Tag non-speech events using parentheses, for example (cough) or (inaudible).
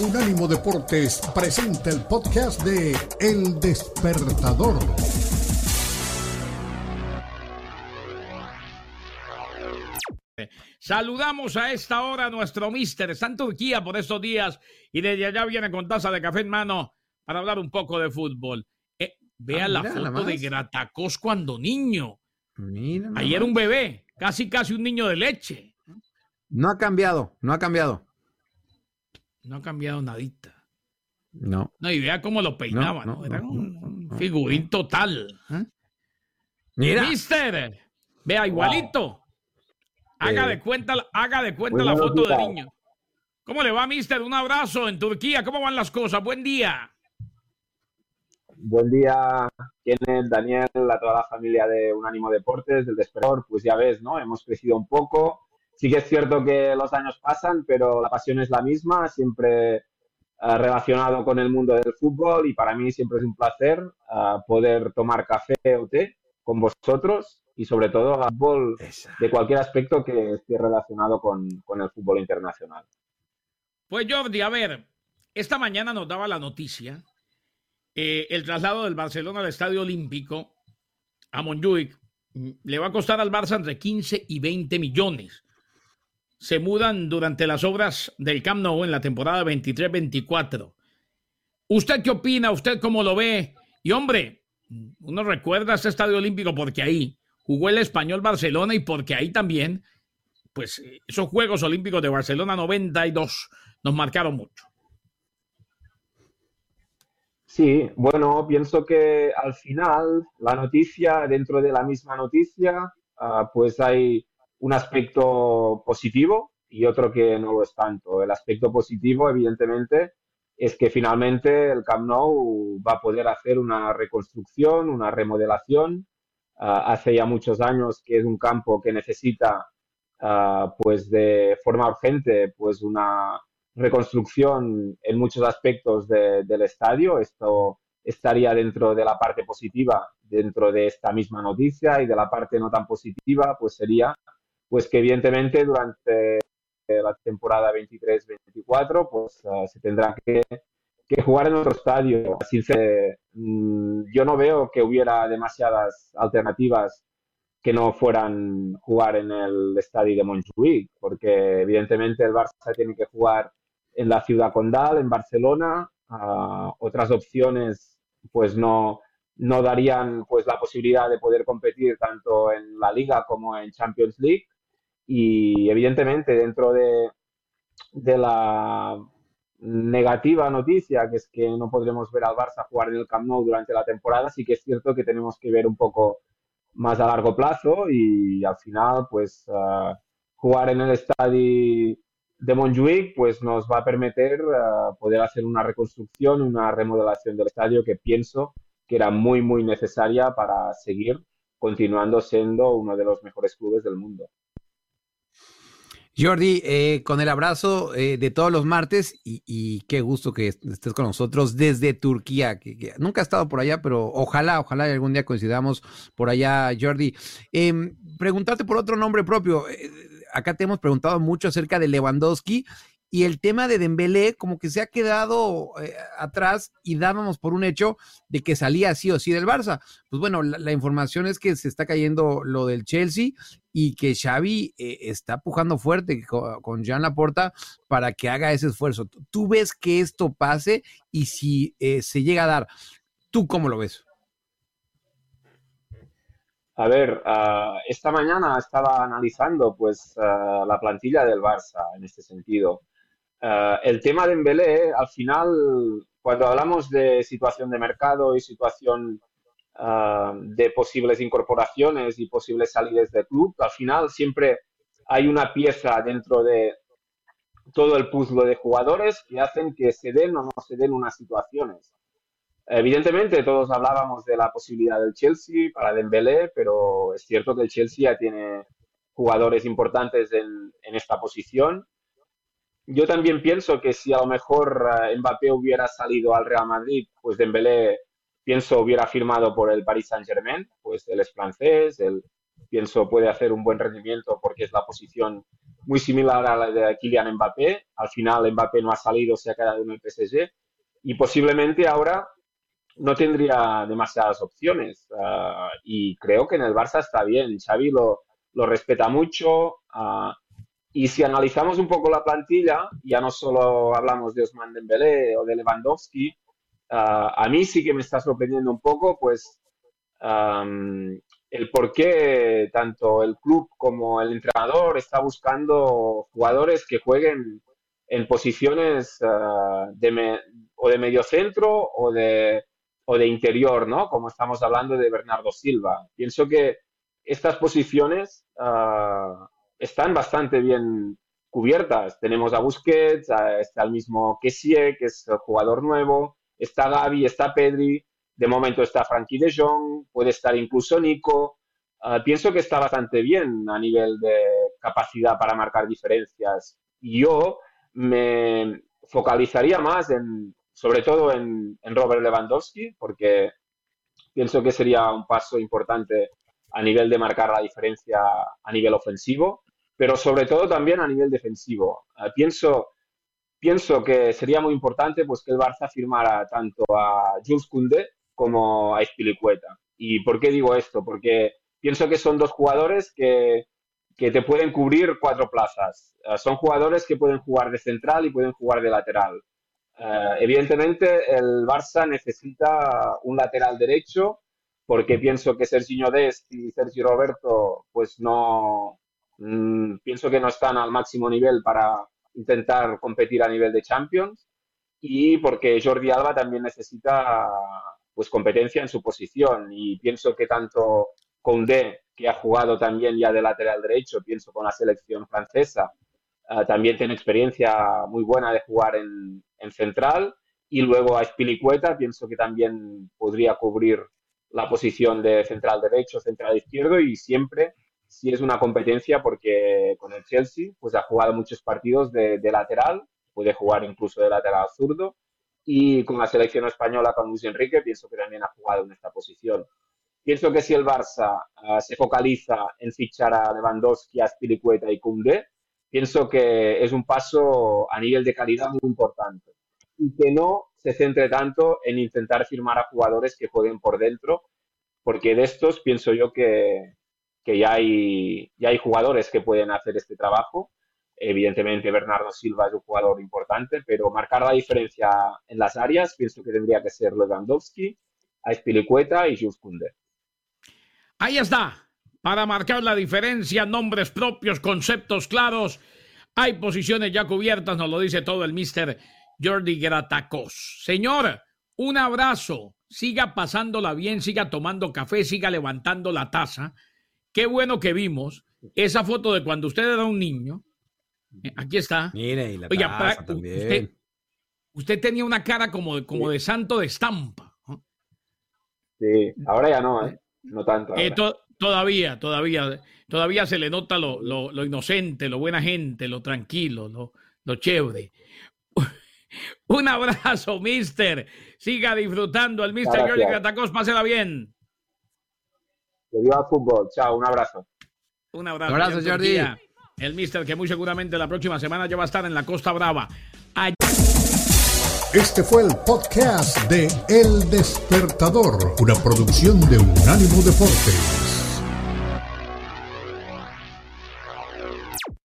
Unánimo Deportes presenta el podcast de El Despertador. Saludamos a esta hora a nuestro mister. Está en Turquía por estos días y desde allá viene con taza de café en mano para hablar un poco de fútbol. Eh, vea Ah, la foto de. Gratacos cuando niño. Mira Ayer más. un bebé, casi casi un niño de leche. No ha cambiado, no ha cambiado. No ha cambiado nadita. No. No, y vea cómo lo peinaba, ¿no? no, Era no, un, no, un no. figurín total. ¿eh? Mira. Mister, vea igualito. Haga Eh, de cuenta, haga de cuenta muy la foto de niño. ¿Cómo le va, Mister? Un abrazo en Turquía. ¿Cómo van las cosas? Buen día. Buen día, Kenneth, Daniel, a toda la familia de Unánimo Deportes, del Despertador. Pues ya ves, ¿no? Hemos crecido un poco. Sí que es cierto que los años pasan, pero la pasión es la misma, siempre eh, relacionado con el mundo del fútbol y para mí siempre es un placer eh, poder tomar café o té con vosotros y sobre todo al fútbol de cualquier aspecto que esté relacionado con, con el fútbol internacional. Pues Jordi, a ver, esta mañana nos daba la noticia eh, el traslado del Barcelona al Estadio Olímpico a Montjuic mm, le va a costar al Barça entre 15 y 20 millones. Se mudan durante las obras del Camp Nou en la temporada 23-24. ¿Usted qué opina? ¿Usted cómo lo ve? Y hombre, uno recuerda este Estadio Olímpico porque ahí jugó el español Barcelona y porque ahí también, pues esos Juegos Olímpicos de Barcelona 92 nos marcaron mucho. Sí, bueno, pienso que al final la noticia, dentro de la misma noticia, ah, pues hay un aspecto positivo y otro que no lo es tanto. El aspecto positivo, evidentemente, es que finalmente el Camp Nou va a poder hacer una reconstrucción, una remodelación. Ah, hace ya muchos años que es un campo que necesita, ah, pues de forma urgente, pues una reconstrucción en muchos aspectos de- del estadio. Esto estaría dentro de la parte positiva, dentro de esta misma noticia, y de la parte no tan positiva, pues sería pues que evidentemente durante la temporada 23-24 pues ah, se tendrá que, jugar en otro estadio. Sinceramente, mm, yo no veo que hubiera demasiadas alternativas que no fueran jugar en el estadio de Montjuic, porque evidentemente el Barça tiene que jugar en la ciudad condal, en Barcelona. Ah, otras opciones, pues no, no darían pues la posibilidad de poder competir tanto en la Liga como en Champions League. Y evidentemente dentro de, de la negativa noticia, que es que no podremos ver al Barça jugar en el Camp Nou durante la temporada, sí que es cierto que tenemos que ver un poco más a largo plazo y al final, pues ah, jugar en el estadio de Montjuic, pues nos va a permitir ah, poder hacer una reconstrucción, una remodelación del estadio que pienso que era muy, muy necesaria para seguir continuando siendo uno de los mejores clubes del mundo. Jordi, eh, con el abrazo eh, de todos los martes y, qué gusto que est- estés con nosotros desde Turquía, que nunca he estado por allá, pero ojalá, ojalá algún día coincidamos por allá, Jordi. Em, preguntarte por otro nombre propio. eh, acá te hemos preguntado mucho acerca de Lewandowski y el tema de Dembélé como que se ha quedado eh, atrás y dábamos por un hecho de que salía sí o sí del Barça. Pues bueno, la, información es que se está cayendo lo del Chelsea y que Xavi eh, está pujando fuerte co- con Jean Laporta para que haga ese esfuerzo. ¿Tú ves que esto pase y si eh, se llega a dar, tú cómo lo ves? A ver, ah, esta mañana estaba analizando pues ah, la plantilla del Barça en este sentido. Ah, el tema de Dembélé, al final, cuando hablamos de situación de mercado y situación ah, de posibles incorporaciones y posibles salidas de club, al final siempre hay una pieza dentro de todo el puzzle de jugadores que hacen que se den o no se den unas situaciones. Evidentemente, todos hablábamos de la posibilidad del Chelsea para Dembélé, pero es cierto que el Chelsea ya tiene jugadores importantes en, en esta posición. Yo también pienso que si a lo mejor eh, Mbappé hubiera salido al Real Madrid, pues Dembélé, pienso, hubiera firmado por el Paris Saint-Germain, pues él es francés, él pienso puede hacer un buen rendimiento porque es la posición muy similar a la de Kylian Mbappé. Al final Mbappé no ha salido, se ha quedado en el PSG y posiblemente ahora no tendría demasiadas opciones. Ah, y creo que en el Barça está bien. Xavi lo, lo respeta mucho. Ah, y si analizamos un poco la plantilla, ya no solo hablamos de Osman Dembélé o de Lewandowski, ah, a mí sí que me está sorprendiendo un poco, pues, el por qué tanto el club como el entrenador está buscando jugadores que jueguen en posiciones de o de medio centro o de o de interior, ¿no? Como estamos hablando de Bernardo Silva. Pienso que estas posiciones uh, están bastante bien cubiertas. Tenemos a Busquets, está el mismo Kessie, que es el jugador nuevo, está Gaby, está Pedri, de momento está Frankie de Jong, puede estar incluso Nico. Uh, pienso que está bastante bien a nivel de capacidad para marcar diferencias. Yo me focalizaría más en, sobre todo en, Robert Lewandowski, porque pienso que sería un paso importante a nivel de marcar la diferencia a nivel ofensivo, pero sobre todo también a nivel defensivo. Eh, pienso, pienso que sería muy importante pues, que el Barça firmara tanto a Jules Koundé como a Espilicueta. ¿Y por qué digo esto? Porque pienso que son dos jugadores que, que te pueden cubrir cuatro plazas. Eh, son jugadores que pueden jugar de central y pueden jugar de lateral. Eh, evidentemente, el Barça necesita un lateral derecho porque pienso que Sergio Dest y Sergio Roberto, pues no, mm, pienso que no están al máximo nivel para intentar competir a nivel de Champions y porque Jordi Alba también necesita pues competencia en su posición. Y pienso que tanto Condé, que ha jugado también ya de lateral derecho, pienso con la selección francesa, eh, también tiene experiencia muy buena de jugar en, en central. Y luego a Spilicueta pienso que también podría cubrir la posición de central derecho, central izquierdo y siempre si es una competencia porque con el Chelsea pues ha jugado muchos partidos de, lateral, puede jugar incluso de lateral zurdo y con la selección española con Luis Enrique pienso que también ha jugado en esta posición. Pienso que si el Barça eh, se focaliza en fichar a Lewandowski, a Spilicueta y Koundé, pienso que es un paso a nivel de calidad muy importante y que no se centre tanto en intentar firmar a jugadores que jueguen por dentro, porque de estos pienso yo que, que ya, hay, ya hay jugadores que pueden hacer este trabajo. Evidentemente Bernardo Silva es un jugador importante, pero marcar la diferencia en las áreas pienso que tendría que ser Lewandowski, Aspilicueta y Jules. Ahí está para marcar la diferencia, nombres propios, conceptos claros. Hay posiciones ya cubiertas, nos lo dice todo el mister Jordi Gratacos. Señor, un abrazo. Siga pasándola bien, siga tomando café, siga levantando la taza. Qué bueno que vimos esa foto de cuando usted era un niño. Eh, aquí está. Mire, y la taza también. Usted, tenía una cara como, como de santo de estampa. Sí, ahora ya no, ¿eh? No tanto. Eh, Todavía, todavía, todavía se le nota lo, lo, inocente, lo buena gente, lo tranquilo, lo, lo chévere. (laughs) Un abrazo, mister. Siga disfrutando. El mister Jordi Catacos, pásela bien. Que viva fútbol. Chao, un abrazo. Un abrazo. Un abrazo, Jordi. El mister que muy seguramente la próxima semana ya va a estar en la Costa Brava. Este fue el podcast de El Despertador, una producción de Unánimo Deporte.